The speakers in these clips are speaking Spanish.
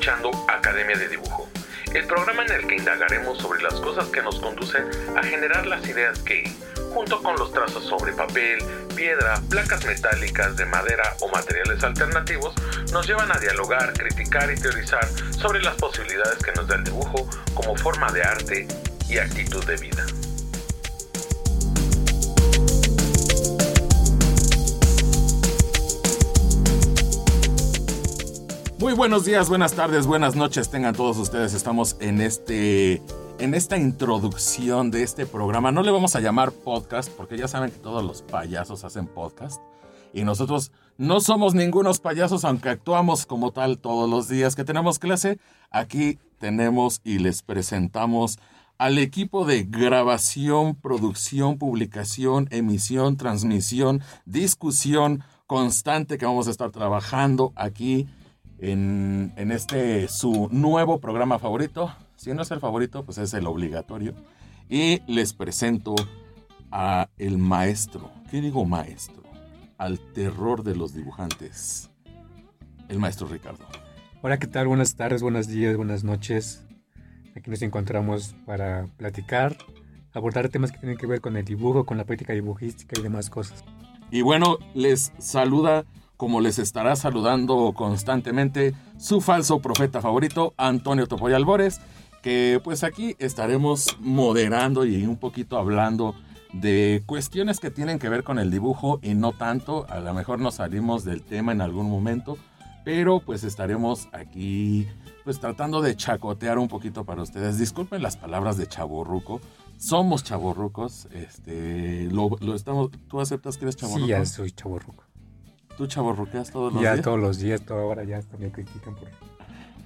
escuchando Academia de Dibujo, el programa en el que indagaremos sobre las cosas que nos conducen a generar las ideas que, junto con los trazos sobre papel, piedra, placas metálicas de madera o materiales alternativos, nos llevan a dialogar, criticar y teorizar sobre las posibilidades que nos da el dibujo como forma de arte y actitud de vida. Buenos días, buenas tardes, buenas noches tengan todos ustedes. Estamos en este en esta introducción de este programa. No le vamos a llamar podcast porque ya saben que todos los payasos hacen podcast y nosotros no somos ningunos payasos aunque actuamos como tal todos los días que tenemos clase. Aquí tenemos y les presentamos al equipo de grabación, producción, publicación, emisión, transmisión, discusión constante que vamos a estar trabajando aquí en, este su nuevo programa favorito. Si no es el favorito, pues es el obligatorio. Y les presento a el maestro. ¿Qué digo maestro? Al terror de los dibujantes. El maestro Ricardo. Hola, ¿qué tal? Buenas tardes, buenos días, buenas noches. Aquí nos encontramos para platicar, abordar temas que tienen que ver con el dibujo, con la práctica dibujística y demás cosas. Y bueno, les saluda como les estará saludando constantemente su falso profeta favorito, Antonio Topoy Albores, que pues aquí estaremos moderando y un poquito hablando de cuestiones que tienen que ver con el dibujo y no tanto, a lo mejor nos salimos del tema en algún momento, pero pues estaremos aquí pues tratando de chacotear un poquito para ustedes. Disculpen las palabras de chaborruco, somos chaborrucos, este, lo, estamos, ¿tú aceptas que eres chaborruco? Sí, ya soy chaborruco. ¿Tú chaborruqueas todos los días? Ya todos los días, toda hora ya me critican por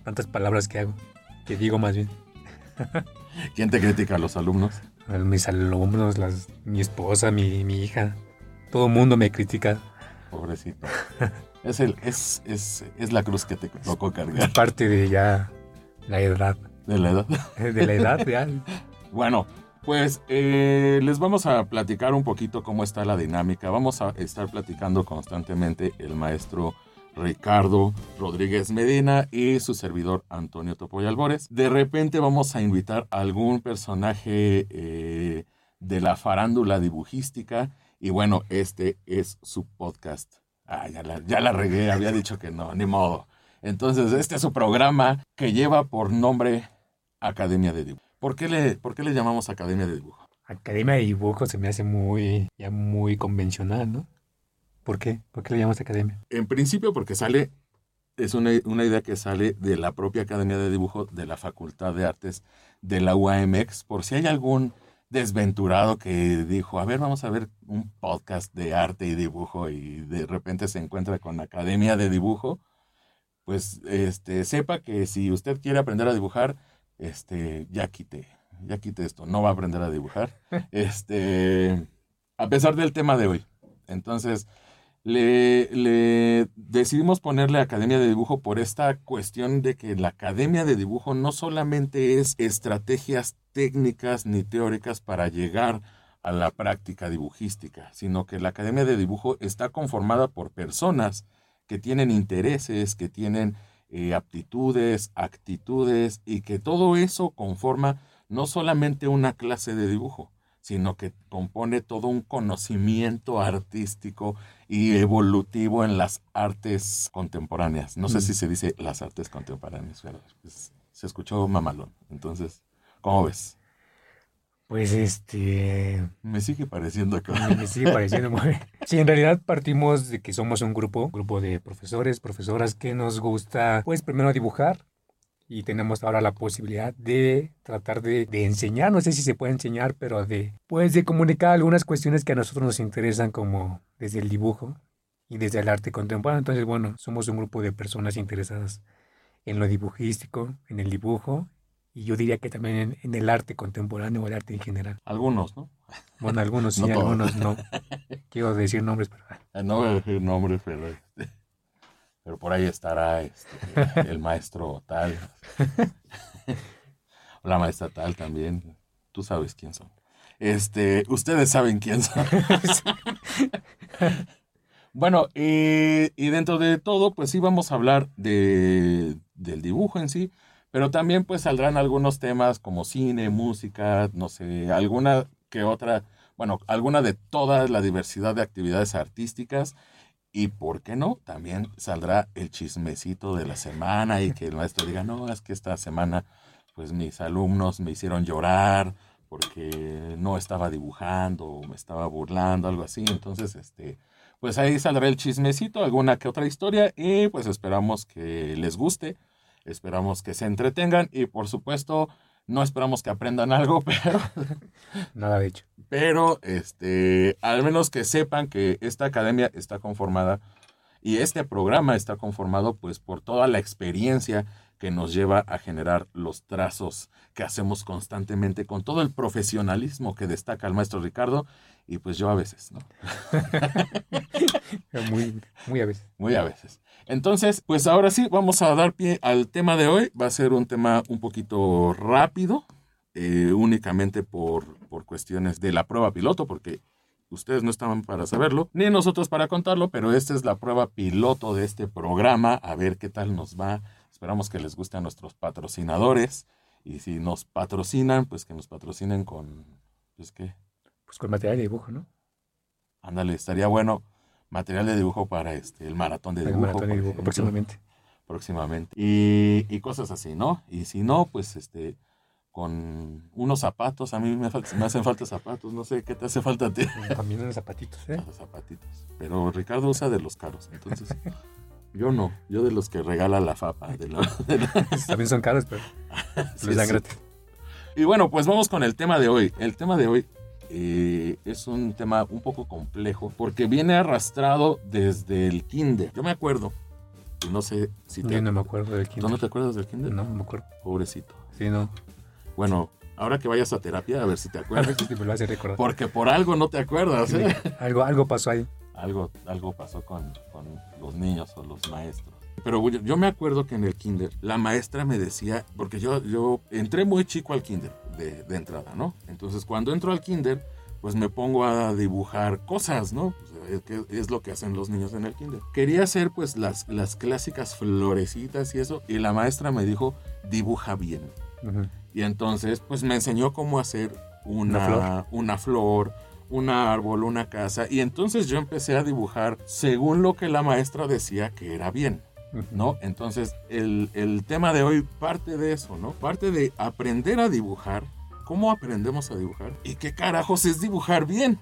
tantas palabras que hago, que digo más bien. ¿Quién te critica? ¿Los alumnos? Mis alumnos, las, mi esposa, mi, mi hija. Todo el mundo me critica. Pobrecito. es, el, es, es, es la cruz que te tocó cargar. Es parte de ya la edad. ¿De la edad? De la edad, ya. bueno, pues eh, les vamos a platicar un poquito cómo está la dinámica. Vamos a estar platicando constantemente el maestro Ricardo Rodríguez Medina y su servidor Antonio Topoy Albores. De repente vamos a invitar a algún personaje eh, de la farándula dibujística y bueno, este es su podcast. Ah, ya la, ya la regué, había dicho que no, ni modo. Entonces, este es su programa que lleva por nombre Academia de Dibujo. ¿Por qué, le, ¿Por qué le llamamos Academia de Dibujo? Academia de Dibujo se me hace muy, ya muy convencional, ¿no? ¿Por qué? ¿Por qué le llamamos Academia? En principio porque sale, es una, una, idea que sale de la propia Academia de Dibujo de la Facultad de Artes de la UAMX, por si hay algún desventurado que dijo, a ver, vamos a ver un podcast de arte y dibujo y de repente se encuentra con Academia de Dibujo, pues este, sepa que si usted quiere aprender a dibujar, este, ya quité, ya quité esto, no va a aprender a dibujar, este, a pesar del tema de hoy. Entonces, le, le, decidimos ponerle Academia de Dibujo por esta cuestión de que la Academia de Dibujo no solamente es estrategias técnicas ni teóricas para llegar a la práctica dibujística, sino que la Academia de Dibujo está conformada por personas que tienen intereses, que tienen eh, aptitudes, actitudes y que todo eso conforma no solamente una clase de dibujo, sino que compone todo un conocimiento artístico y evolutivo en las artes contemporáneas. No sé mm. si se dice las artes contemporáneas, pero pues, se escuchó mamalón. Entonces, ¿cómo ves? Pues este. Me sigue pareciendo que. Me sigue pareciendo muy. Sí, en realidad partimos de que somos un grupo, grupo de profesores, profesoras que nos gusta, pues primero dibujar y tenemos ahora la posibilidad de tratar de, de, enseñar, no sé si se puede enseñar, pero de, pues de comunicar algunas cuestiones que a nosotros nos interesan como desde el dibujo y desde el arte contemporáneo. Entonces, bueno, somos un grupo de personas interesadas en lo dibujístico, en el dibujo y yo diría que también en, el arte contemporáneo o el arte en general. Algunos, ¿no? Bueno, algunos sí, algunos no. Quiero decir nombres, pero... Ah, no voy a decir nombres, pero... Este, pero por ahí estará este, el maestro tal. o la maestra tal también. Tú sabes quién son. Este, ustedes saben quién son. bueno, y dentro de todo, pues sí vamos a hablar de del dibujo en sí, pero también pues saldrán algunos temas como cine, música, no sé, alguna que otra, bueno, alguna de toda la diversidad de actividades artísticas. Y por qué no, también saldrá el chismecito de la semana y que el maestro diga, no, es que esta semana pues mis alumnos me hicieron llorar porque no estaba dibujando o me estaba burlando, algo así. Entonces, este, pues ahí saldrá el chismecito, alguna que otra historia y pues esperamos que les guste, esperamos que se entretengan y por supuesto no esperamos que aprendan algo, pero nada de hecho. Pero este, al menos que sepan que esta academia está conformada y este programa está conformado pues por toda la experiencia que nos lleva a generar los trazos que hacemos constantemente con todo el profesionalismo que destaca el maestro Ricardo y pues yo a veces, ¿no? muy, muy a veces. Muy a veces. Entonces, pues ahora sí, vamos a dar pie al tema de hoy. Va a ser un tema un poquito rápido, eh, únicamente por, por cuestiones de la prueba piloto, porque ustedes no estaban para saberlo, ni nosotros para contarlo, pero esta es la prueba piloto de este programa, a ver qué tal nos va Esperamos que les guste a nuestros patrocinadores. Y si nos patrocinan, pues que nos patrocinen con, pues qué. Pues con material de dibujo, ¿no? Ándale, estaría bueno material de dibujo para este, el maratón de dibujo. El maratón de dibujo, próximamente. Próximamente. Y, y, cosas así, ¿no? Y si no, pues este, con unos zapatos, a mí me, me hacen falta zapatos, no sé qué te hace falta a ti. También unos zapatitos, ¿eh? Los zapatitos. Pero Ricardo usa de los caros, entonces Yo no, yo de los que regala la FAPA. También son caros, pero sí, gratis. Y bueno, pues vamos con el tema de hoy. El tema de hoy eh, es un tema un poco complejo porque viene arrastrado desde el kinder. Yo me acuerdo, y no sé si te... Yo no me acuerdo del kinder. ¿Tú no te acuerdas del kinder? No, no me acuerdo. Pobrecito. Sí, no. Bueno, ahora que vayas a terapia, a ver si te acuerdas. Recordar. Porque por algo no te acuerdas, ¿eh? algo, algo pasó ahí algo, algo pasó con, con los niños o los maestros. Pero yo, me acuerdo que en el kinder la maestra me decía, porque yo, yo entré muy chico al kinder de, de entrada, ¿no? Entonces cuando entro al kinder, pues me pongo a dibujar cosas, ¿no? es, lo que hacen los niños en el kinder. Quería hacer pues las, las clásicas florecitas y eso, y la maestra me dijo, dibuja bien. Y entonces pues me enseñó cómo hacer una, flor, una flor un árbol, una casa, y entonces yo empecé a dibujar según lo que la maestra decía que era bien. ¿No? Entonces, el, tema de hoy parte de eso, ¿no? Parte de aprender a dibujar, cómo aprendemos a dibujar y qué carajos es dibujar bien,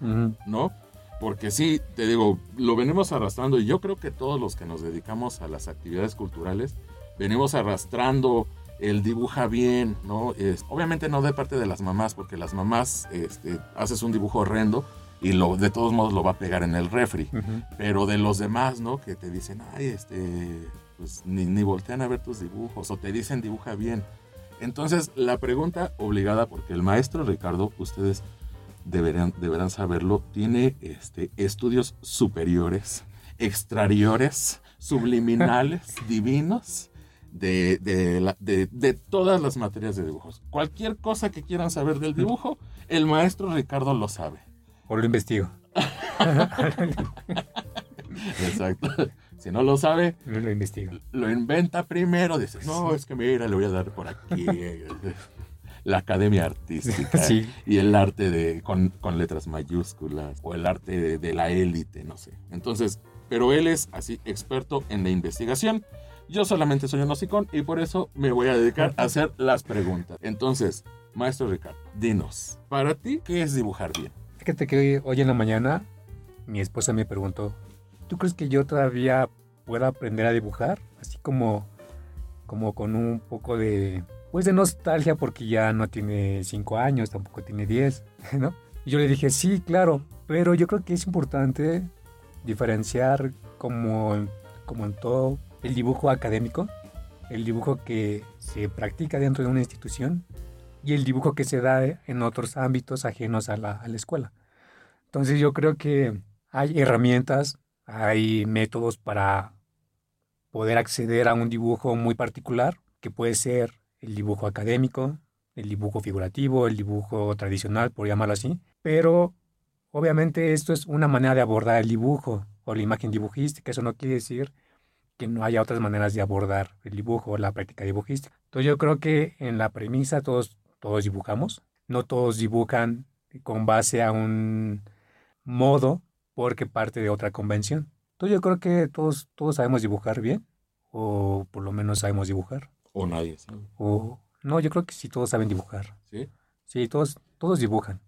¿no? Porque sí, te digo, lo venimos arrastrando y yo creo que todos los que nos dedicamos a las actividades culturales venimos arrastrando el dibuja bien, ¿no? Es, obviamente no de parte de las mamás, porque las mamás este, haces un dibujo horrendo y lo, de todos modos lo va a pegar en el refri. Pero de los demás, ¿no? Que te dicen, ay, este, pues ni, ni voltean a ver tus dibujos o te dicen dibuja bien. Entonces, la pregunta obligada, porque el maestro Ricardo, ustedes deberán, deberán saberlo, tiene este, estudios superiores, extrariores, subliminales, divinos de, de, de, todas las materias de dibujos. Cualquier cosa que quieran saber del dibujo, el maestro Ricardo lo sabe. O lo investigo. Exacto. Si no lo sabe, lo investigo. Lo inventa primero. Dice, no, es que mira, le voy a dar por aquí la academia artística y el arte de, con, con, letras mayúsculas o el arte de, de la élite, no sé. Entonces, pero él es así experto en la investigación yo solamente soy un hocicón y por eso me voy a dedicar a hacer las preguntas. Entonces, maestro Ricardo, dinos, para ti, ¿qué es dibujar bien? Fíjate que hoy en la mañana mi esposa me preguntó, ¿tú crees que yo todavía pueda aprender a dibujar? Así como, como con un poco de, pues de nostalgia porque ya no tiene cinco años, tampoco tiene diez, ¿no? Y yo le dije, sí, claro, pero yo creo que es importante diferenciar como, como en todo el dibujo académico, el dibujo que se practica dentro de una institución y el dibujo que se da en otros ámbitos ajenos a la, escuela. Entonces yo creo que hay herramientas, hay métodos para poder acceder a un dibujo muy particular, que puede ser el dibujo académico, el dibujo figurativo, el dibujo tradicional, por llamarlo así. Pero obviamente esto es una manera de abordar el dibujo o la imagen dibujística. Eso no quiere decir que no haya otras maneras de abordar el dibujo o la práctica dibujística. Entonces yo creo que en la premisa todos, todos dibujamos, no todos dibujan con base a un modo porque parte de otra convención. Entonces yo creo que todos, todos sabemos dibujar bien, o por lo menos sabemos dibujar. O nadie sabe. O, no, yo creo que sí todos saben dibujar. ¿Sí? Sí, todos, todos dibujan.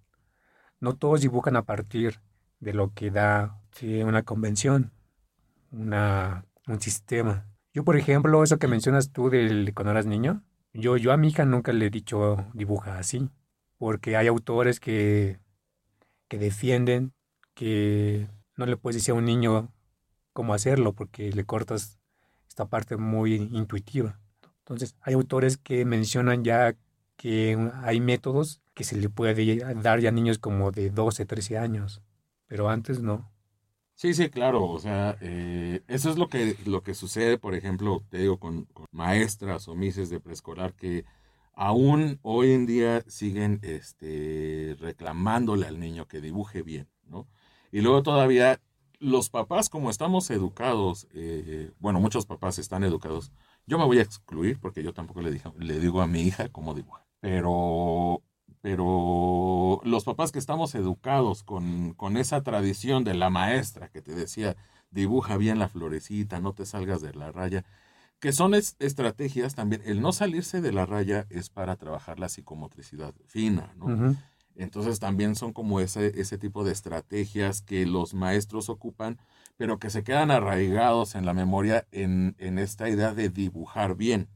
No todos dibujan a partir de lo que da una convención, una, un sistema. Yo, por ejemplo, eso que mencionas tú del cuando eras niño, yo, yo a mi hija nunca le he dicho dibuja así, porque hay autores que, que defienden que no le puedes decir a un niño cómo hacerlo, porque le cortas esta parte muy intuitiva. Entonces, hay autores que mencionan ya que hay métodos que se le puede dar ya a niños como de 12, 13 años, pero antes no. Sí, sí, claro, o sea, eh, eso es lo que, lo que sucede, por ejemplo, te digo, con, maestras o mises de preescolar que aún hoy en día siguen este, reclamándole al niño que dibuje bien, ¿no? Y luego todavía los papás, como estamos educados, eh, bueno, muchos papás están educados, yo me voy a excluir porque yo tampoco le, le digo a mi hija cómo dibuja, pero pero los papás que estamos educados con, con, esa tradición de la maestra que te decía, dibuja bien la florecita, no te salgas de la raya, que son estrategias también, el no salirse de la raya es para trabajar la psicomotricidad fina, ¿no? Entonces también son como ese, ese tipo de estrategias que los maestros ocupan, pero que se quedan arraigados en la memoria en, en esta idea de dibujar bien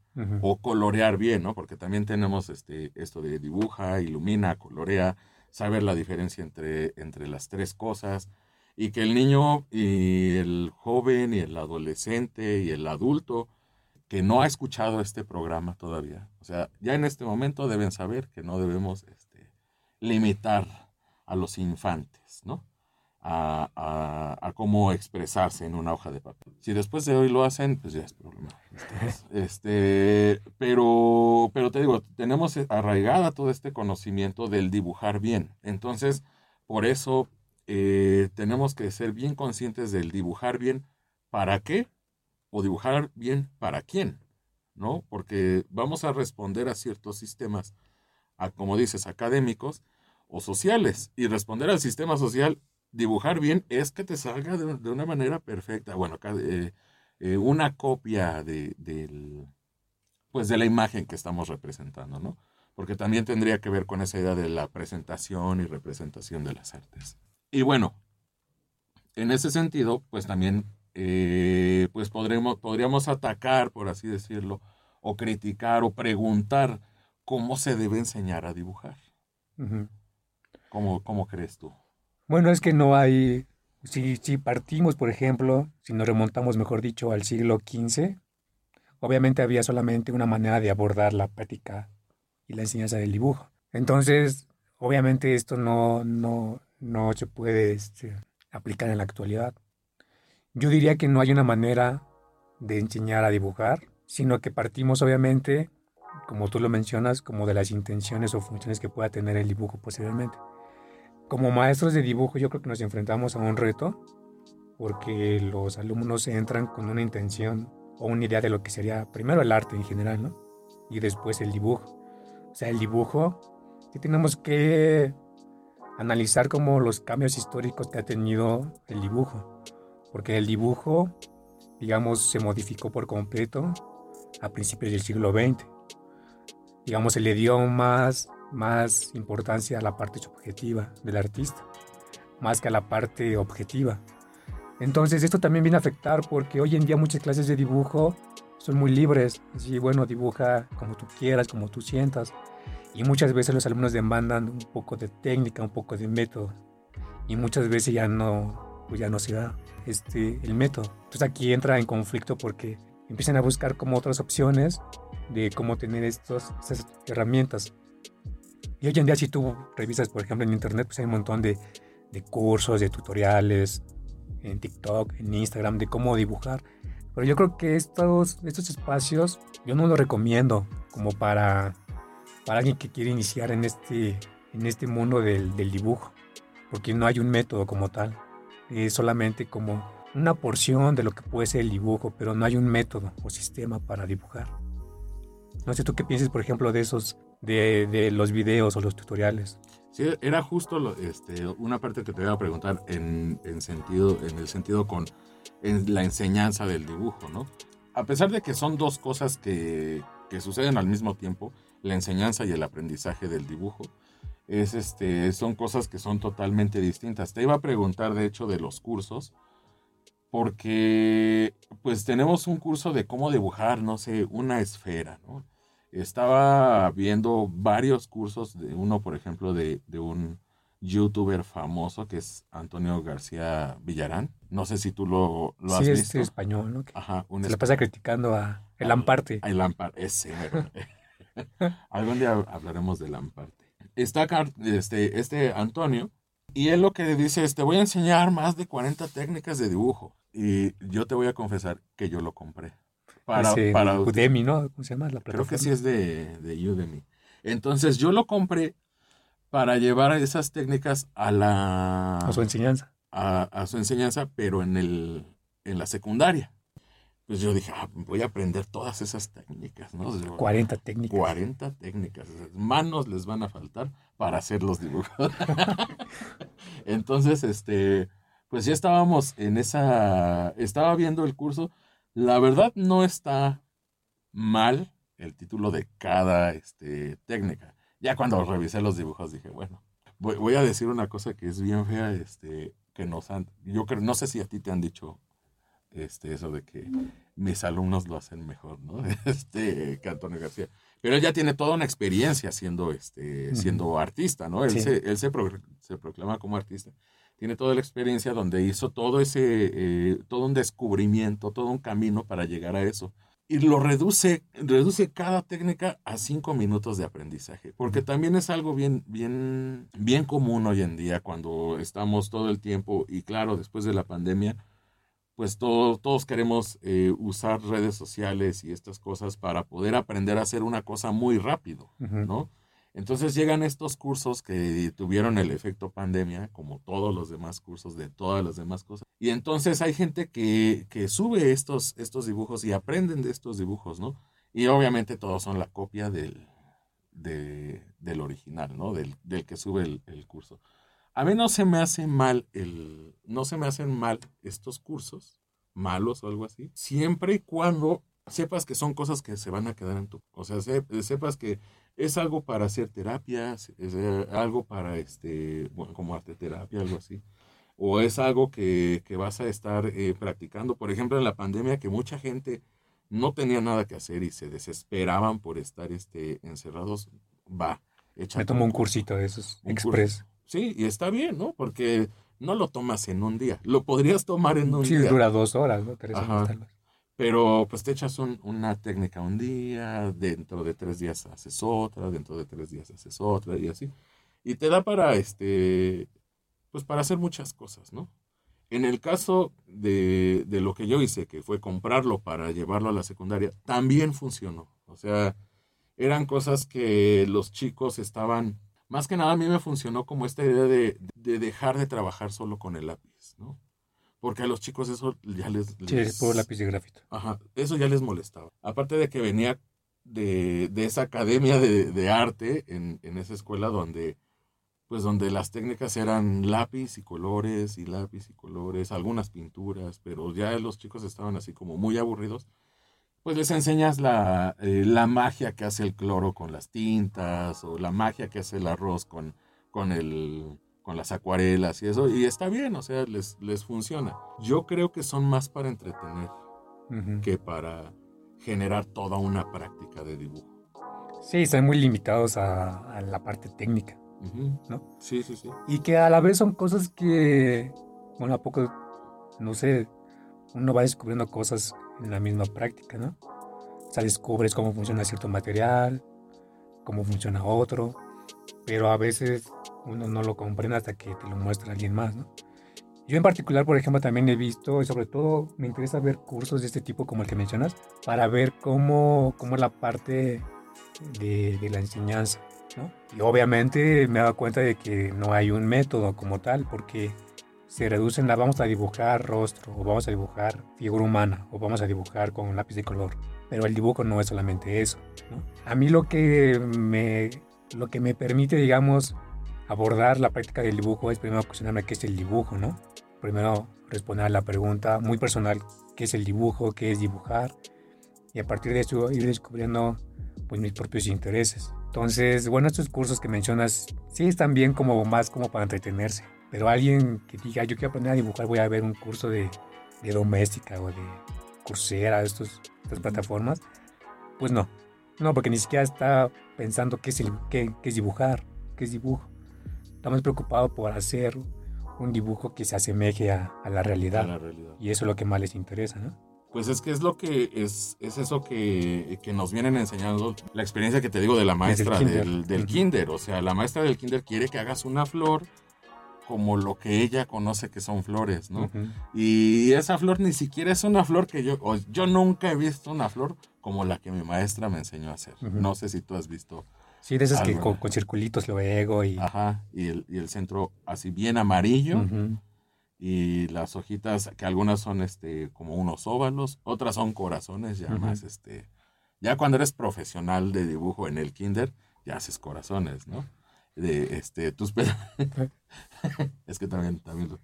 o colorear bien, ¿no? Porque también tenemos este, esto de dibuja, ilumina, colorea, saber la diferencia entre, entre las tres cosas y que el niño y el joven y el adolescente y el adulto que no ha escuchado este programa todavía, o sea, ya en este momento deben saber que no debemos este, limitar a los infantes, ¿no? a, cómo expresarse en una hoja de papel. Si después de hoy lo hacen, pues ya es problema. Este, pero, pero te digo, tenemos arraigada todo este conocimiento del dibujar bien. Entonces, por eso eh, tenemos que ser bien conscientes del dibujar bien para qué o dibujar bien para quién, ¿no? Porque vamos a responder a ciertos sistemas, como dices, académicos o sociales. Y responder al sistema social dibujar bien es que te salga de, una manera perfecta. Bueno, eh, eh, una copia de, pues de la imagen que estamos representando, ¿no? Porque también tendría que ver con esa idea de la presentación y representación de las artes. Y bueno, en ese sentido, pues también eh, pues podremos, podríamos atacar, por así decirlo, o criticar o preguntar cómo se debe enseñar a dibujar. ¿Cómo crees tú? Bueno, es que no hay, si, si partimos, por ejemplo, si nos remontamos, mejor dicho, al siglo XV, obviamente había solamente una manera de abordar la práctica y la enseñanza del dibujo. Entonces, obviamente esto no, no, no se puede este, aplicar en la actualidad. Yo diría que no hay una manera de enseñar a dibujar, sino que partimos obviamente, como tú lo mencionas, como de las intenciones o funciones que pueda tener el dibujo posiblemente como maestros de dibujo yo creo que nos enfrentamos a un reto porque los alumnos entran con una intención o una idea de lo que sería primero el arte en general, ¿no? Y después el dibujo. O sea, el dibujo que tenemos que analizar como los cambios históricos que ha tenido el dibujo. Porque el dibujo, digamos, se modificó por completo a principios del siglo XX. Digamos, se le dio más más importancia a la parte subjetiva del artista, más que a la parte objetiva. Entonces esto también viene a afectar porque hoy en día muchas clases de dibujo son muy libres, así bueno, dibuja como tú quieras, como tú sientas. Y muchas veces los alumnos demandan un poco de técnica, un poco de método. Y muchas veces ya no, pues ya no se da este, el método. Entonces aquí entra en conflicto porque empiezan a buscar como otras opciones de cómo tener estos, estas herramientas. Y hoy en día si tú revisas, por ejemplo, en internet, pues hay un montón de, de cursos, de tutoriales, en TikTok, en Instagram, de cómo dibujar. Pero yo creo que estos, estos espacios yo no los recomiendo como para, para alguien que quiere iniciar en este, en este mundo del, del dibujo, porque no hay un método como tal. Es solamente como una porción de lo que puede ser el dibujo, pero no hay un método o sistema para dibujar. No sé tú qué piensas, por ejemplo, de esos, de, de los videos o los tutoriales. Sí, era justo lo, este, una parte que te iba a preguntar en, en, sentido, en el sentido con en la enseñanza del dibujo, ¿no? A pesar de que son dos cosas que, que suceden al mismo tiempo, la enseñanza y el aprendizaje del dibujo, es este, son cosas que son totalmente distintas. Te iba a preguntar, de hecho, de los cursos, porque pues tenemos un curso de cómo dibujar, no sé, una esfera, ¿no? Estaba viendo varios cursos, de uno, por ejemplo, de, de un youtuber famoso que es Antonio García Villarán. No sé si tú lo, lo has sí, visto. Sí, es español, ¿no? Ajá. Un Se le pasa criticando a el Amparte. El Amparte, ese. Algún día hablaremos del Amparte. Está este, este Antonio y él lo que dice es, te voy a enseñar más de 40 técnicas de dibujo. Y yo te voy a confesar que yo lo compré. Para, para Udemy, ¿no? ¿Cómo se llama la Creo que sí es de, de Udemy. Entonces yo lo compré para llevar esas técnicas a la... A su enseñanza. A, a su enseñanza, pero en, el, en la secundaria. Pues yo dije, ah, voy a aprender todas esas técnicas, ¿no? 40 técnicas. 40 técnicas. Manos les van a faltar para hacer los dibujos. Entonces, este, pues ya estábamos en esa, estaba viendo el curso. La verdad no está mal el título de cada este, técnica. Ya cuando revisé los dibujos dije, bueno, voy, voy, a decir una cosa que es bien fea, este, que nos han, yo creo, no sé si a ti te han dicho este, eso de que mis alumnos lo hacen mejor, ¿no? Este, que Antonio García. Pero él ya tiene toda una experiencia siendo, este, siendo artista, ¿no? Él, sí. se, él se, pro, se, proclama como artista. Tiene toda la experiencia donde hizo todo ese, eh, todo un descubrimiento, todo un camino para llegar a eso. Y lo reduce, reduce cada técnica a cinco minutos de aprendizaje, porque también es algo bien, bien, bien común hoy en día cuando estamos todo el tiempo, y claro, después de la pandemia, pues todo, todos queremos eh, usar redes sociales y estas cosas para poder aprender a hacer una cosa muy rápido, uh -huh. Entonces llegan estos cursos que tuvieron el efecto pandemia, como todos los demás cursos de todas las demás cosas. Y entonces hay gente que, que sube estos, estos dibujos y aprenden de estos dibujos, ¿no? Y obviamente todos son la copia del, de, del original, ¿no? Del, del que sube el, el curso. A mí no se me hace mal el, no se me hacen mal estos cursos, malos o algo así, siempre y cuando sepas que son cosas que se van a quedar en tu, o sea, se, sepas que es algo para hacer terapias, es algo para, este, bueno, como arte terapia, algo así, o es algo que, que vas a estar eh, practicando, por ejemplo, en la pandemia que mucha gente no tenía nada que hacer y se desesperaban por estar este, encerrados, va. Me tomo un cursito de esos, express. Curso. Sí, y está bien, ¿no? Porque no lo tomas en un día. Lo podrías tomar en un sí, día. Sí, dura dos horas, ¿no? Tres horas, Pero pues te echas un, una técnica un día, dentro de tres días haces otra, dentro de tres días haces otra y así. Y te da para, este, pues para hacer muchas cosas, ¿no? En el caso de, de lo que yo hice, que fue comprarlo para llevarlo a la secundaria, también funcionó. O sea, eran cosas que los chicos estaban más que nada a mí me funcionó como esta idea de, de, dejar de trabajar solo con el lápiz, ¿no? Porque a los chicos eso ya les... les sí, por lápiz de grafito. Ajá, eso ya les molestaba. Aparte de que venía de, de esa academia de, de arte en, en, esa escuela donde, pues donde las técnicas eran lápiz y colores y lápiz y colores, algunas pinturas, pero ya los chicos estaban así como muy aburridos pues les enseñas la, eh, la, magia que hace el cloro con las tintas o la magia que hace el arroz con, con, el, con las acuarelas y eso, y está bien, o sea, les, les funciona. Yo creo que son más para entretener uh -huh. que para generar toda una práctica de dibujo. Sí, están muy limitados a, a la parte técnica, uh -huh. ¿no? Sí, sí, sí. Y que a la vez son cosas que, bueno, a poco, no sé, uno va descubriendo cosas en la misma práctica, ¿no? O sea, descubres cómo funciona cierto material, cómo funciona otro, pero a veces uno no lo comprende hasta que te lo muestra alguien más, ¿no? Yo en particular, por ejemplo, también he visto, y sobre todo me interesa ver cursos de este tipo como el que mencionas, para ver cómo, cómo la parte de, la enseñanza, ¿no? Y obviamente me he dado cuenta de que no hay un método como tal, porque se reducen a vamos a dibujar rostro, o vamos a dibujar figura humana, o vamos a dibujar con un lápiz de color. Pero el dibujo no es solamente eso. A mí lo que me, lo que me permite, digamos, abordar la práctica del dibujo es primero cuestionarme qué es el dibujo, ¿no? Primero responder a la pregunta muy personal, ¿qué es el dibujo? ¿Qué es dibujar? Y a partir de eso ir descubriendo pues, mis propios intereses. Entonces, bueno, estos cursos que mencionas sí están bien como más como para entretenerse. Pero alguien que diga, yo quiero aprender a dibujar, voy a ver un curso de, de doméstica o de Coursera, estos, estas plataformas, pues no. No, porque ni siquiera está pensando qué es, el, qué, qué es dibujar, qué es dibujo. Estamos preocupados por hacer un dibujo que se asemeje a, a, la realidad. A la realidad. Y eso es lo que más les interesa, ¿no? Pues es que es lo que es, es eso que, que, nos vienen enseñando, la experiencia que te digo de la maestra kinder. del, del uh -huh. kinder. O sea, la maestra del kinder quiere que hagas una flor como lo que ella conoce que son flores, ¿no? Uh -huh. Y esa flor ni siquiera es una flor que yo, yo nunca he visto una flor como la que mi maestra me enseñó a hacer. Uh -huh. No sé si tú has visto. Sí, de esas que con, con, circulitos luego y... Ajá, y el, y el centro así bien amarillo. Uh -huh. Y las hojitas, que algunas son este como unos óvalos, otras son corazones, ya más este... Ya cuando eres profesional de dibujo en el kinder, ya haces corazones, ¿no? De este, tus Es que también, también,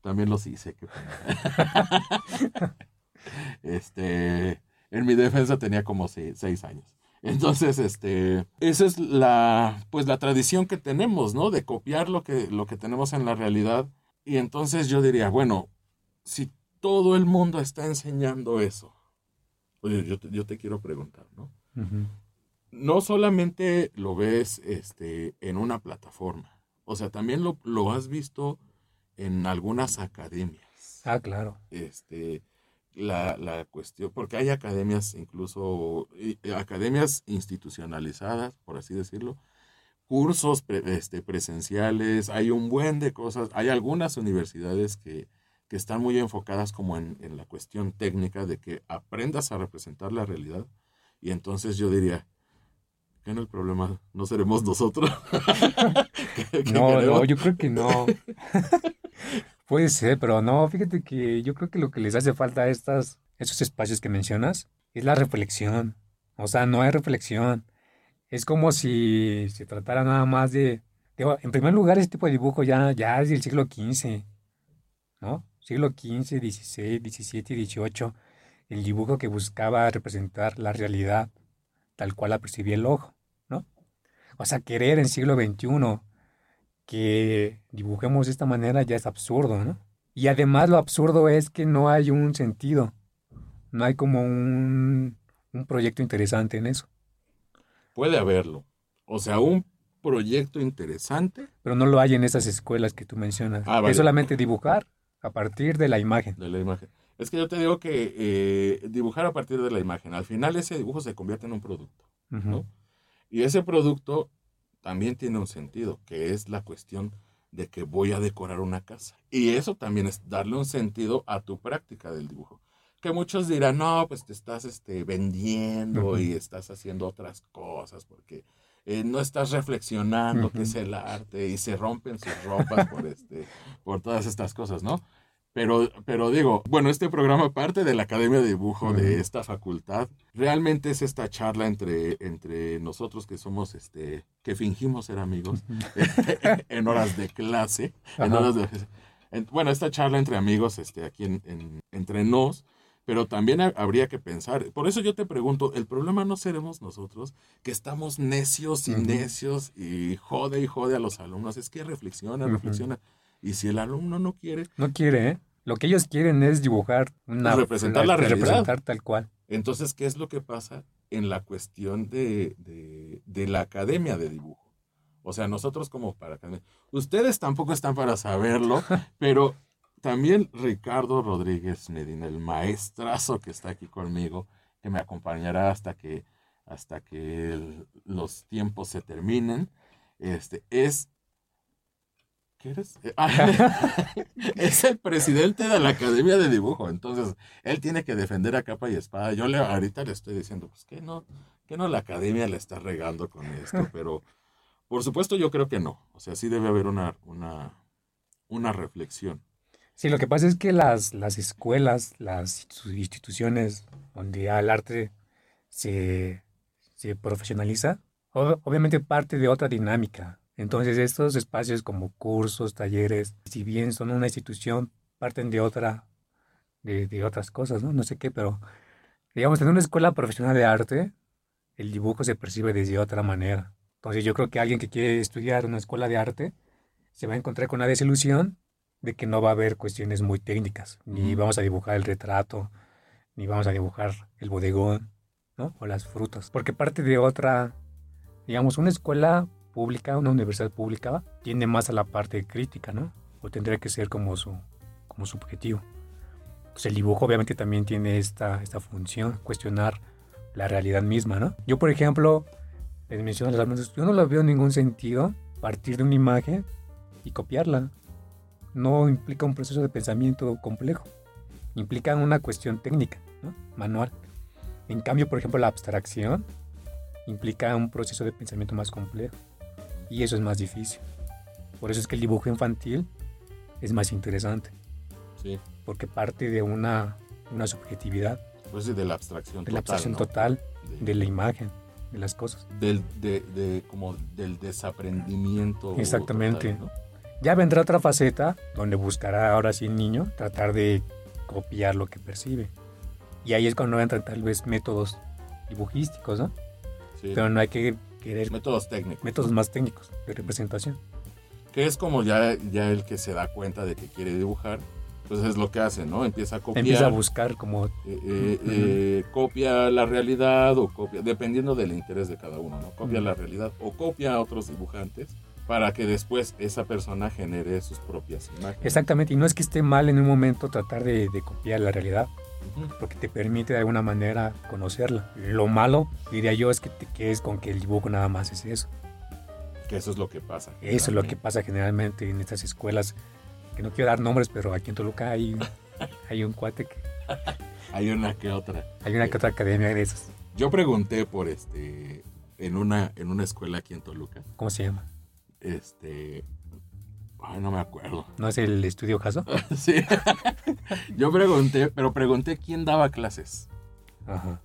también los hice, qué pena. este, en mi defensa tenía como seis, seis años. Entonces, este, esa es la, pues la tradición que tenemos, ¿no? De copiar lo que, lo que tenemos en la realidad. Y entonces yo diría, bueno, si todo el mundo está enseñando eso, oye, yo te, yo te quiero preguntar, ¿no? Uh -huh. No solamente lo ves este, en una plataforma, o sea, también lo, lo has visto en algunas academias. Ah, claro. Este, la, la, cuestión, porque hay academias incluso, academias institucionalizadas, por así decirlo, cursos pre, este, presenciales, hay un buen de cosas, hay algunas universidades que, que están muy enfocadas como en, en, la cuestión técnica de que aprendas a representar la realidad y entonces yo diría, ¿qué no el problema? ¿No seremos nosotros? ¿Qué, qué no, no, yo creo que no. Puede ser, pero no, fíjate que yo creo que lo que les hace falta a estas, esos espacios que mencionas es la reflexión. O sea, no hay reflexión. Es como si se tratara nada más de... Digo, en primer lugar, este tipo de dibujo ya, ya es del siglo XV, ¿no? Siglo XV, XVI, XVII y XVIII. El dibujo que buscaba representar la realidad tal cual la percibía el ojo, ¿no? O sea, querer en siglo XXI que dibujemos de esta manera ya es absurdo, ¿no? Y además lo absurdo es que no hay un sentido, no hay como un, un proyecto interesante en eso. Puede haberlo, o sea, un proyecto interesante. Pero no lo hay en esas escuelas que tú mencionas. Ah, vale. Es solamente dibujar a partir de la imagen. De la imagen. Es que yo te digo que eh, dibujar a partir de la imagen, al final ese dibujo se convierte en un producto, uh -huh. ¿no? Y ese producto también tiene un sentido, que es la cuestión de que voy a decorar una casa. Y eso también es darle un sentido a tu práctica del dibujo. Que muchos dirán, no, pues te estás este, vendiendo uh -huh. y estás haciendo otras cosas porque eh, no estás reflexionando uh -huh. qué es el arte y se rompen sus ropas por, este, por todas estas cosas, ¿no? Pero, pero digo, bueno, este programa parte de la Academia de Dibujo uh -huh. de esta facultad. Realmente es esta charla entre, entre nosotros que somos, este, que fingimos ser amigos uh -huh. en horas de clase. En horas de, en, bueno, esta charla entre amigos, este, aquí en, en, entre nos, pero también habría que pensar. Por eso yo te pregunto, el problema no seremos nosotros, que estamos necios y necios y jode y jode a los alumnos. Es que reflexiona, reflexiona. Y si el alumno no quiere... No quiere, ¿eh? Lo que ellos quieren es dibujar una... Representar la, la realidad. Representar tal cual. Entonces, ¿qué es lo que pasa en la cuestión de, de, de la academia de dibujo? O sea, nosotros como para... Ustedes tampoco están para saberlo, pero también Ricardo Rodríguez Medina, el maestrazo que está aquí conmigo, que me acompañará hasta que, hasta que el, los tiempos se terminen, este, es ¿Qué eres? es el presidente de la Academia de Dibujo, entonces él tiene que defender a capa y espada. Yo le, ahorita le estoy diciendo, pues que no, que no la Academia le está regando con esto, pero por supuesto yo creo que no. O sea, sí debe haber una, una, una reflexión. Sí, lo que pasa es que las, las escuelas, las instituciones donde el arte se, se profesionaliza, obviamente parte de otra dinámica. Entonces estos espacios como cursos, talleres, si bien son una institución, parten de otra, de, de otras cosas, ¿no? No sé qué, pero digamos, en una escuela profesional de arte, el dibujo se percibe desde otra manera. Entonces yo creo que alguien que quiere estudiar una escuela de arte se va a encontrar con una desilusión de que no va a haber cuestiones muy técnicas, ni vamos a dibujar el retrato, ni vamos a dibujar el bodegón, ¿no? O las frutas, porque parte de otra, digamos, una escuela pública, una universidad pública, tiende más a la parte crítica, ¿no? O tendría que ser como su, como su objetivo. Pues el dibujo obviamente también tiene esta, esta función, cuestionar la realidad misma, ¿no? Yo, por ejemplo, les menciono a las yo no lo veo en ningún sentido partir de una imagen y copiarla no implica un proceso de pensamiento complejo, implica una cuestión técnica, manual. En cambio, por ejemplo, la abstracción implica un proceso de pensamiento más complejo y eso es más difícil. Por eso es que el dibujo infantil es más interesante. Sí. Porque parte de una, una subjetividad. Pues de la abstracción de la abstracción total de, la imagen, de las cosas. Del, de, como del desaprendimiento. Exactamente. Ya vendrá otra faceta donde buscará ahora sí el niño tratar de copiar lo que percibe. Y ahí es cuando entran tal vez métodos dibujísticos, ¿no? Sí. Pero no hay que querer... Métodos técnicos. Métodos más técnicos de representación. Que es como ya, ya el que se da cuenta de que quiere dibujar, pues es lo que hace, ¿no? Empieza a copiar. Empieza a buscar como... Eh, eh, eh, copia la realidad o copia, dependiendo del interés de cada uno, ¿no? Copia la realidad o copia a otros dibujantes para que después esa persona genere sus propias imágenes. Exactamente, y no es que esté mal en un momento tratar de, copiar la realidad, porque te permite de alguna manera conocerla. Lo malo, diría yo, es que te quedes con que el dibujo nada más es eso. Que eso es lo que pasa. Eso es lo que pasa generalmente en estas escuelas, que no quiero dar nombres, pero aquí en Toluca hay, hay un cuate que... hay una que otra. Hay una que otra academia de esas. Yo pregunté por este, en una, en una escuela aquí en Toluca. ¿Cómo se llama? Este. Ay, no me acuerdo. ¿No es el estudio caso? sí. Yo pregunté, pero pregunté quién daba clases.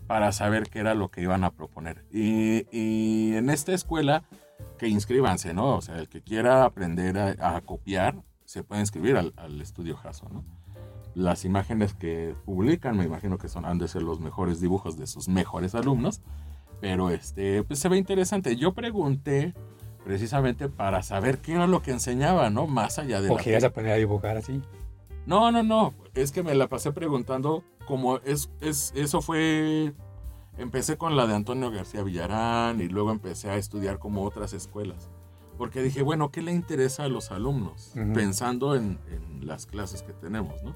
Para saber qué era lo que iban a proponer. Y, en esta escuela, que inscríbanse, ¿no? O sea, el que quiera aprender a, copiar, se puede inscribir al, estudio Jaso, ¿no? Las imágenes que publican, me imagino que son, han de ser los mejores dibujos de sus mejores alumnos. Pero este, pues se ve interesante. Yo pregunté precisamente para saber qué era lo que enseñaba, ¿no? Más allá de... ¿O querías aprender a dibujar así? No, no, no. Es que me la pasé preguntando como es, es, eso fue... Empecé con la de Antonio García Villarán y luego empecé a estudiar como otras escuelas. Porque dije, bueno, ¿qué le interesa a los alumnos? Pensando en, en, las clases que tenemos, ¿no?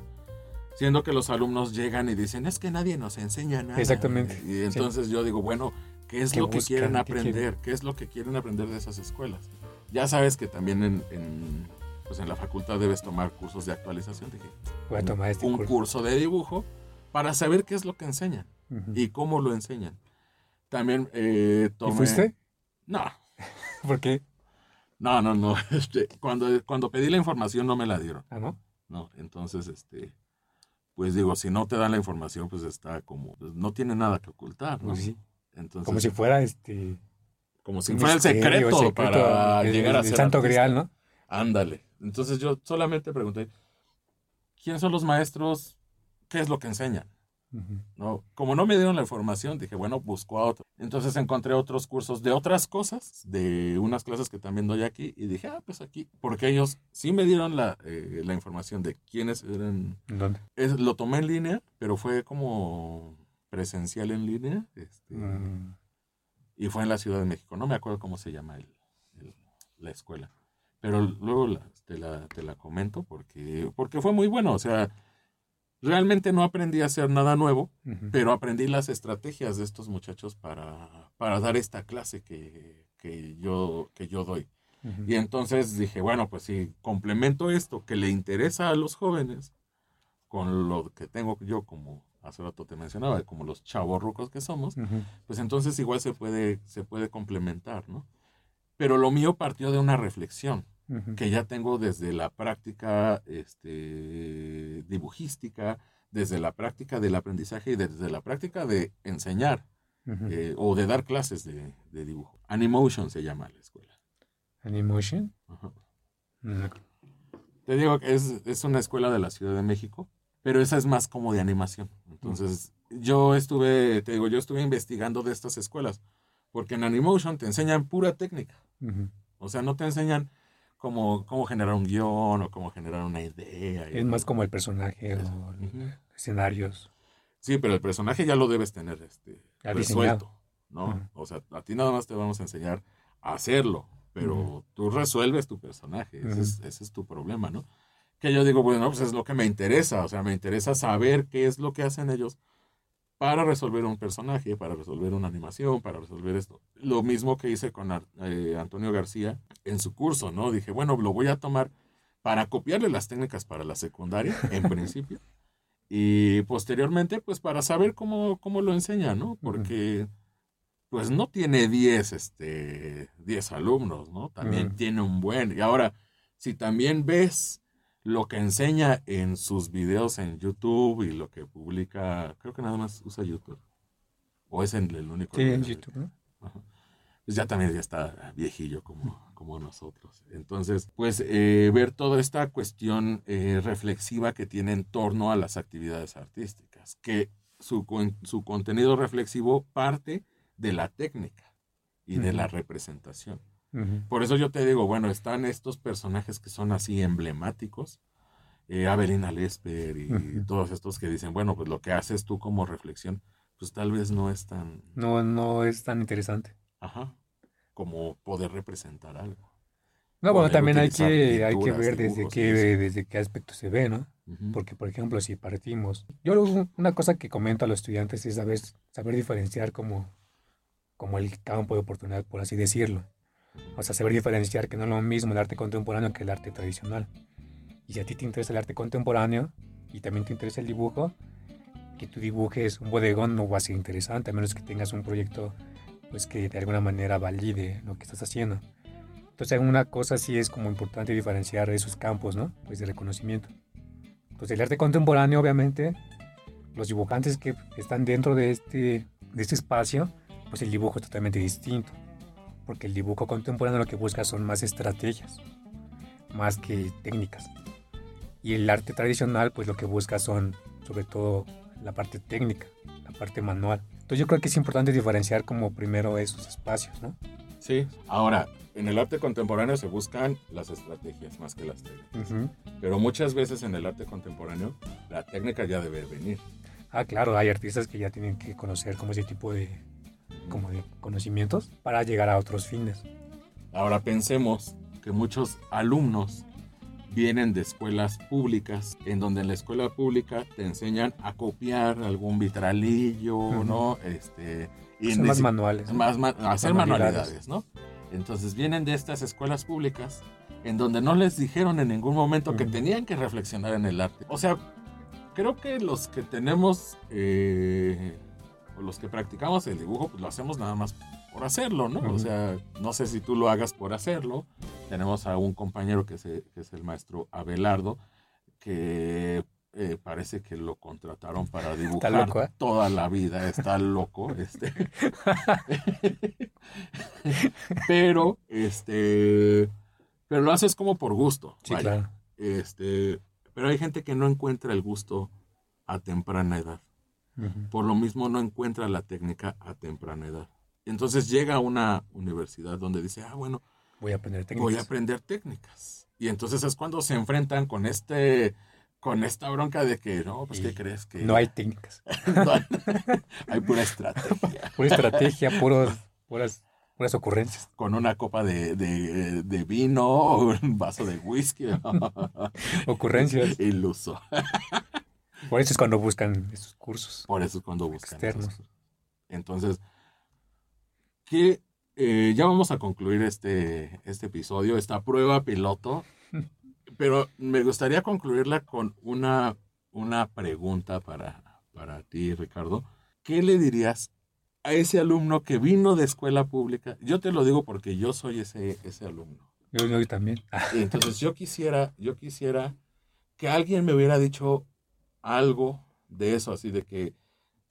Siendo que los alumnos llegan y dicen, es que nadie nos enseña nada. Exactamente. Y entonces yo digo, bueno, ¿Qué es lo que quieren aprender? ¿Qué, es lo que quieren aprender de esas escuelas? Ya sabes que también en, pues en la facultad debes tomar cursos de actualización. Dije, Voy a tomar este un curso. de dibujo para saber qué es lo que enseñan y cómo lo enseñan. También eh, tomé... ¿Y fuiste? No. ¿Por qué? No, no, no. Este, cuando, cuando pedí la información no me la dieron. ¿Ah, no? No, entonces, este, pues digo, si no te dan la información, pues está como, pues no tiene nada que ocultar, ¿no? Pues sí como si fuera este. Como si fuera el secreto, para llegar a ser. El santo grial, ¿no? Ándale. Entonces yo solamente pregunté: ¿quiénes son los maestros? ¿Qué es lo que enseñan? ¿No? Como no me dieron la información, dije, bueno, busco a otro. Entonces encontré otros cursos de otras cosas, de unas clases que también doy aquí, y dije, ah, pues aquí, porque ellos sí me dieron la, eh, la información de quiénes eran. ¿Dónde? lo tomé en línea, pero fue como presencial en línea. Este, mm. Y fue en la Ciudad de México. No me acuerdo cómo se llama el, la escuela. Pero luego te, la, te, la, comento porque, porque fue muy bueno. O sea, realmente no aprendí a hacer nada nuevo, pero aprendí las estrategias de estos muchachos para, para dar esta clase que, que, yo, que yo doy. Y entonces dije, bueno, pues si complemento esto que le interesa a los jóvenes con lo que tengo yo como hace rato te mencionaba, como los chavos rucos que somos, pues entonces igual se puede, se puede complementar, ¿no? Pero lo mío partió de una reflexión. Que ya tengo desde la práctica este, dibujística, desde la práctica del aprendizaje y desde la práctica de enseñar eh, o de dar clases de, de dibujo. Animotion se llama la escuela. Animation. Ajá. Mm, Te digo que es, es una escuela de la Ciudad de México, pero esa es más como de animación. Entonces, yo estuve, te digo, yo estuve investigando de estas escuelas, porque en Animotion te enseñan pura técnica. O sea, no te enseñan cómo, cómo generar un guion o cómo generar una idea. Es más como el personaje Es- o escenarios. Sí, pero el personaje ya lo debes tener este, Ya resuelto, ¿no? O sea, a ti nada más te vamos a enseñar a hacerlo, pero tú resuelves tu personaje, ese, es, ese es tu problema, ¿no? Que yo digo, bueno, pues es lo que me interesa, o sea, me interesa saber qué es lo que hacen ellos para resolver un personaje, para resolver una animación, para resolver esto. Lo mismo que hice con eh, Antonio García en su curso, ¿no? Dije, bueno, lo voy a tomar para copiarle las técnicas para la secundaria, en principio, y posteriormente, pues para saber cómo, cómo lo enseña, ¿no? Porque, pues no tiene 10, este, 10 alumnos, ¿no? También Ujú. tiene un buen. Y ahora, si también ves lo que enseña en sus videos en YouTube y lo que publica, creo que nada más usa YouTube. O es en el único. Sí, en. YouTube, ¿no? Ajá. Pues ya también ya está viejillo como, como nosotros. Entonces, pues eh, ver toda esta cuestión eh, reflexiva que tiene en torno a las actividades artísticas, que su, su contenido reflexivo parte de la técnica y de la representación. Por eso yo te digo, bueno, están estos personajes que son así emblemáticos, eh, Avelina Lesper y todos estos que dicen, bueno, pues lo que haces tú como reflexión, pues tal vez no es tan, No, no es tan interesante. Ajá. Como poder representar algo. No, bueno, también hay que, hay que ver desde qué, desde qué aspecto se ve, ¿no? Porque, por ejemplo, si partimos... Yo una cosa que comento a los estudiantes es saber, saber diferenciar como, como el campo de oportunidad, por así decirlo. O sea, saber diferenciar que no es lo mismo el arte contemporáneo que el arte tradicional. Y si a ti te interesa el arte contemporáneo y también te interesa el dibujo, que tú dibujes un bodegón no va a ser interesante, a menos que tengas un proyecto pues que de alguna manera valide lo que estás haciendo. Entonces, una cosa sí es como importante diferenciar esos campos, ¿no? Pues de reconocimiento. Entonces, el arte contemporáneo, obviamente, los dibujantes que están dentro de este, de este espacio, pues el dibujo es totalmente distinto. Porque el dibujo contemporáneo lo que busca son más estrategias, más que técnicas. Y el arte tradicional, pues lo que busca son, sobre todo, la parte técnica, la parte manual. Entonces, yo creo que es importante diferenciar como primero esos espacios, ¿no? Sí. Ahora, en el arte contemporáneo se buscan las estrategias más que las técnicas. Ujú. Pero muchas veces en el arte contemporáneo la técnica ya debe venir. Ah, claro, hay artistas que ya tienen que conocer como ese tipo de, como de conocimientos para llegar a otros fines. Ahora pensemos que muchos alumnos vienen de escuelas públicas, en donde en la escuela pública te enseñan a copiar algún vitralillo, Ujú. ¿no? Este, y Son más manuales. más ma- hacer Manualidades. ¿no? Entonces vienen de estas escuelas públicas en donde no les dijeron en ningún momento que tenían que reflexionar en el arte. O sea, creo que los que tenemos, eh, los que practicamos el dibujo, pues lo hacemos nada más por hacerlo, ¿no? O sea, no sé si tú lo hagas por hacerlo. Tenemos a un compañero que es, el- que es el maestro Abelardo, que eh, parece que lo contrataron para dibujar loco, ¿eh? toda la vida. Está loco, este. pero, este, pero lo haces como por gusto. Sí, vaya. claro. Este, pero hay gente que no encuentra el gusto a temprana edad. Por lo mismo no encuentra la técnica a temprana edad. Entonces llega a una universidad donde dice, ah, bueno, Voy a aprender técnicas. voy a aprender técnicas. Y entonces es cuando se enfrentan con este, con esta bronca de que, no, pues, ¿qué crees? Que No hay técnicas. No hay, hay pura estrategia. Pura estrategia, puros, puras, puras ocurrencias. Con una copa de, de, de vino o un vaso de whisky. Ocurrencias. Iluso. Por eso es cuando buscan esos cursos. Por eso es cuando buscan. Externos. esos. Entonces, que eh, ya vamos a concluir este, este episodio, esta prueba piloto. Pero me gustaría concluirla con una, una pregunta para, para ti, Ricardo. ¿Qué le dirías a ese alumno que vino de escuela pública? Yo te lo digo porque yo soy ese, ese alumno. Yo, yo también. Entonces yo quisiera, yo quisiera que alguien me hubiera dicho algo de eso, así de que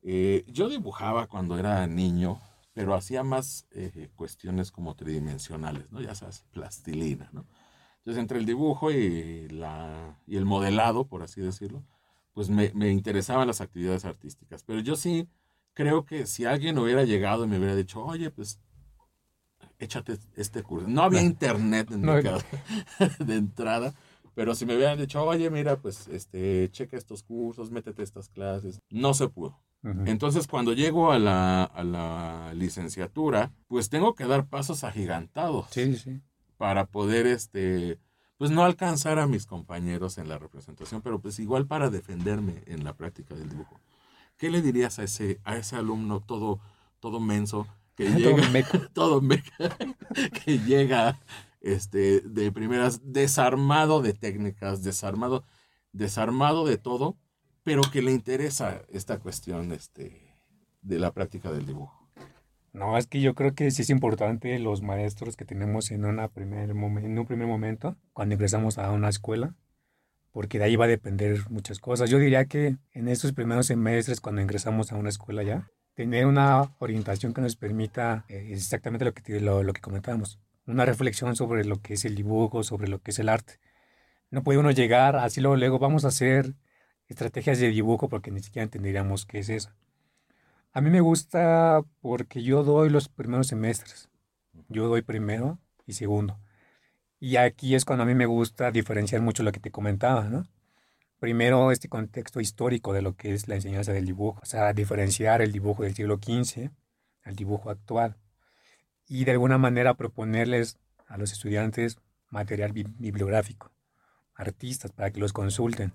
eh, yo dibujaba cuando era niño, pero hacía más eh, cuestiones como tridimensionales, ¿no? Ya sabes, plastilina, ¿no? Entonces, entre el dibujo y, la, y el modelado, por así decirlo, pues me, me interesaban las actividades artísticas. Pero yo sí creo que si alguien hubiera llegado y me hubiera dicho, oye, pues échate este curso. No había internet en No, mi casa de entrada, pero si me hubieran dicho, oye, mira, pues este, checa estos cursos, métete a estas clases, no se pudo. Entonces, cuando llego a la, a la licenciatura, pues tengo que dar pasos agigantados Sí, sí, para poder, este, pues no alcanzar a mis compañeros en la representación, pero pues igual para defenderme en la práctica del dibujo. ¿Qué le dirías a ese, a ese alumno todo, todo menso que Todo llega, todo meca, que llega, este, de primeras, desarmado de técnicas, desarmado, desarmado de todo, pero que le interesa esta cuestión, este, de la práctica del dibujo? No, es que yo creo que sí es importante los maestros que tenemos en, una primer en un primer momento, cuando ingresamos a una escuela, porque de ahí va a depender muchas cosas. Yo diría que en estos primeros semestres, cuando ingresamos a una escuela ya, tener una orientación que nos permita eh, exactamente lo que, lo, lo que comentábamos, una reflexión sobre lo que es el dibujo, sobre lo que es el arte. No puede uno llegar así luego, luego vamos a hacer estrategias de dibujo porque ni siquiera entenderíamos qué es eso. A mí me gusta porque yo doy los primeros semestres. Yo doy primero y segundo. Y aquí es cuando a mí me gusta diferenciar mucho lo que te comentaba, ¿no? Primero, este contexto histórico de lo que es la enseñanza del dibujo. O sea, diferenciar el dibujo del siglo XV al dibujo actual. Y de alguna manera proponerles a los estudiantes material bi- bibliográfico, artistas, para que los consulten.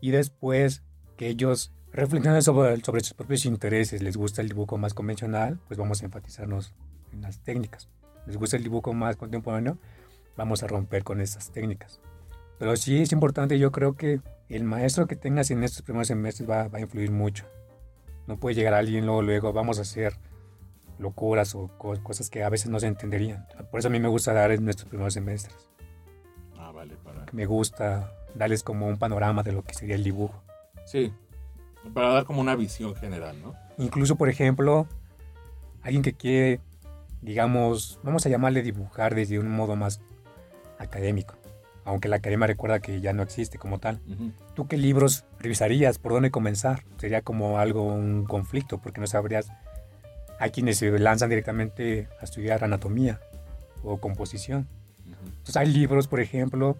Y después que ellos reflexionen sobre, sobre sus propios intereses. Les gusta el dibujo más convencional, pues vamos a enfatizarnos en las técnicas. Les gusta el dibujo más contemporáneo, vamos a romper con esas técnicas. Pero sí es importante, yo creo que el maestro que tengas en estos primeros semestres va, va a influir mucho. No puede llegar alguien luego, luego, vamos a hacer locuras o co- cosas que a veces no se entenderían. Por eso a mí me gusta dar en nuestros primeros semestres. Ah, vale, para... Me gusta darles como un panorama de lo que sería el dibujo. Sí, para dar como una visión general, ¿no? Incluso, por ejemplo, alguien que quiere, digamos, vamos a llamarle dibujar desde un modo más académico, aunque la academia recuerda que ya no existe como tal. ¿Tú qué libros revisarías? ¿Por dónde comenzar? Sería como algo, un conflicto, porque no sabrías. Hay quienes se lanzan directamente a estudiar anatomía o composición. Entonces hay libros, por ejemplo,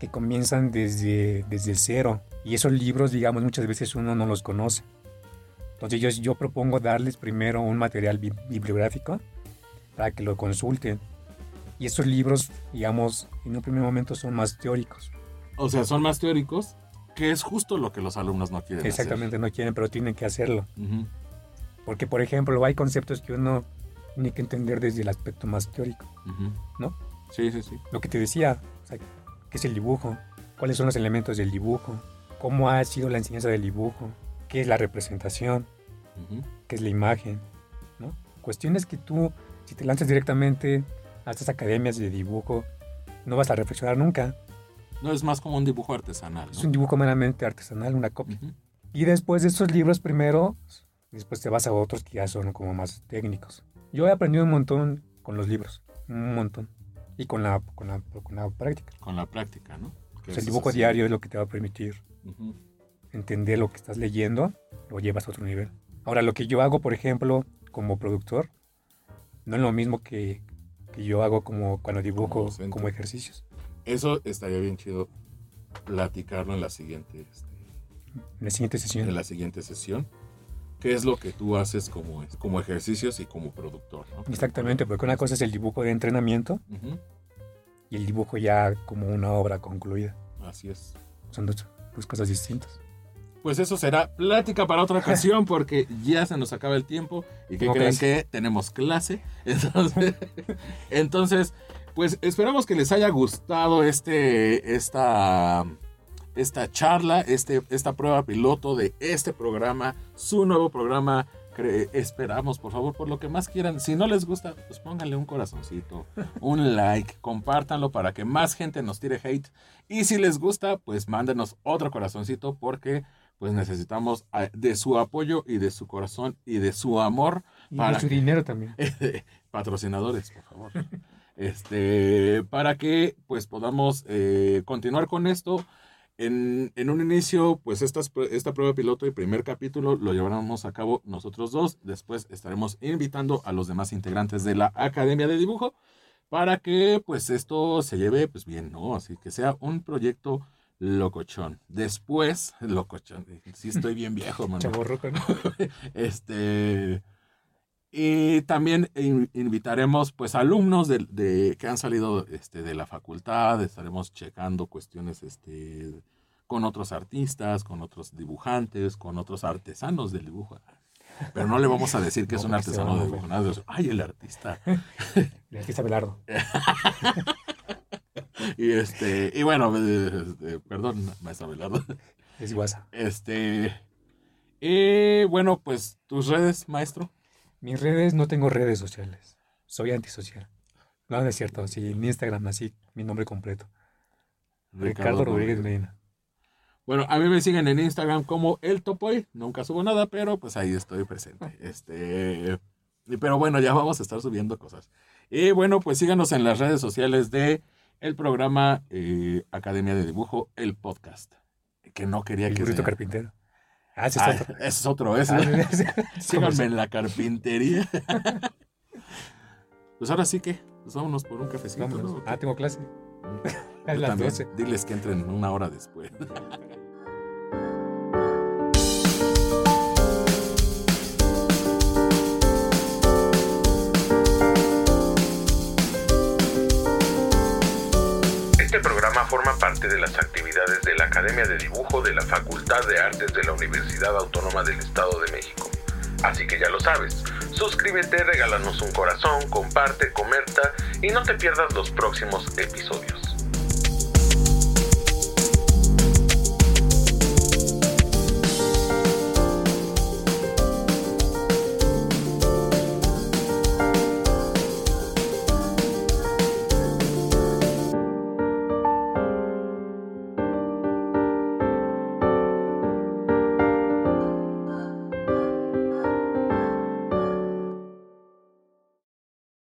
que comienzan desde, desde cero. Y esos libros, digamos, muchas veces uno no los conoce. Entonces yo, yo propongo darles primero un material bi- bibliográfico para que lo consulten. Y estos libros, digamos, en un primer momento son más teóricos. O sea, son más teóricos, que es justo lo que los alumnos no quieren hacer. Exactamente, no quieren, pero tienen que hacerlo. Ujú. Porque, por ejemplo, hay conceptos que uno tiene que entender desde el aspecto más teórico. Ujú. ¿No? Sí, sí, sí. Lo que te decía, o sea, ¿qué es el dibujo? ¿Cuáles son los elementos del dibujo? ¿Cómo ha sido la enseñanza del dibujo? ¿Qué es la representación? Ujú. ¿Qué es la imagen? ¿No? Cuestiones que tú, si te lanzas directamente a estas academias de dibujo, no vas a reflexionar nunca. No, es más como un dibujo artesanal, Es ¿no? un dibujo meramente artesanal, una copia. Ujú. Y después de estos libros primero, después te vas a otros que ya son como más técnicos. Yo he aprendido un montón con los libros, un montón. Y con la, con la, con la práctica. Con la práctica, ¿no? El dibujo así. diario es lo que te va a permitir Ujú. entender lo que estás leyendo, lo llevas a otro nivel. Ahora, lo que yo hago, por ejemplo, como productor, no es lo mismo que, que yo hago como cuando Como dibujo docente. como ejercicios. Eso estaría bien chido platicarlo en la siguiente, este, En la siguiente en sesión. la siguiente sesión. ¿Qué es lo que tú haces como, como ejercicios y como productor? ¿no? Exactamente, porque una cosa es el dibujo de entrenamiento y el dibujo ya como una obra concluida. Así es. Son dos, dos cosas distintas. Pues eso será plática para otra ocasión porque ya se nos acaba el tiempo y que creen clase. que tenemos clase. Entonces, entonces, pues esperamos que les haya gustado este, esta, esta charla, este, esta prueba piloto de este programa, su nuevo programa esperamos, por favor, por lo que más quieran. Si no les gusta, pues pónganle un corazoncito, un like, compártanlo para que más gente nos tire hate. Y si les gusta, pues mándenos otro corazoncito porque pues necesitamos ah, de su apoyo y de su corazón y de su amor Y para mucho dinero también. patrocinadores, por favor. Este, para que pues podamos eh, continuar con esto. En, en un inicio, pues estas, pr- esta prueba piloto y primer capítulo lo llevaremos a cabo nosotros dos. Después estaremos invitando a los demás integrantes de la Academia de Dibujo para que pues esto se lleve pues bien, ¿no? Así que sea un proyecto locochón. Después, locochón, sí estoy bien viejo, mano. Chaborroco, ¿no? Este. Y también in- invitaremos pues alumnos de, de- que han salido este, de la facultad, estaremos checando cuestiones este, con otros artistas, con otros dibujantes, con otros artesanos del dibujo. Pero no le vamos a decir que es un artesano de dibujo. nada. Ay, el artista. El artista Belardo. Y este, y bueno, eh, eh, perdón, maestra Belardo. Es guasa. Este. Y bueno, pues tus redes, maestro. Mis redes, no tengo redes sociales. Soy antisocial. No, no es cierto. Sí, en Instagram, así, mi nombre completo. Ricardo, Rodríguez Medina. Bueno, a mí me siguen en Instagram como el Topoy. Nunca subo nada, pero pues ahí estoy presente. Este, pero bueno, ya vamos a estar subiendo cosas. Y bueno, pues síganos en las redes sociales de el programa eh, Academia de Dibujo, el podcast. Que no quería El que burrito sea- carpintero. Ah, ese es otro. ese es otro, ese. Ah, Síganme en la carpintería. pues ahora sí que, pues vámonos por un cafecito. ¿no? Ah, tengo clase. Es las también. 12. Diles que entren una hora después. Forma parte de las actividades de la Academia de Dibujo de la Facultad de Artes de la Universidad Autónoma del Estado de México. Así que ya lo sabes, suscríbete, regálanos un corazón, comparte, comenta y no te pierdas los próximos episodios.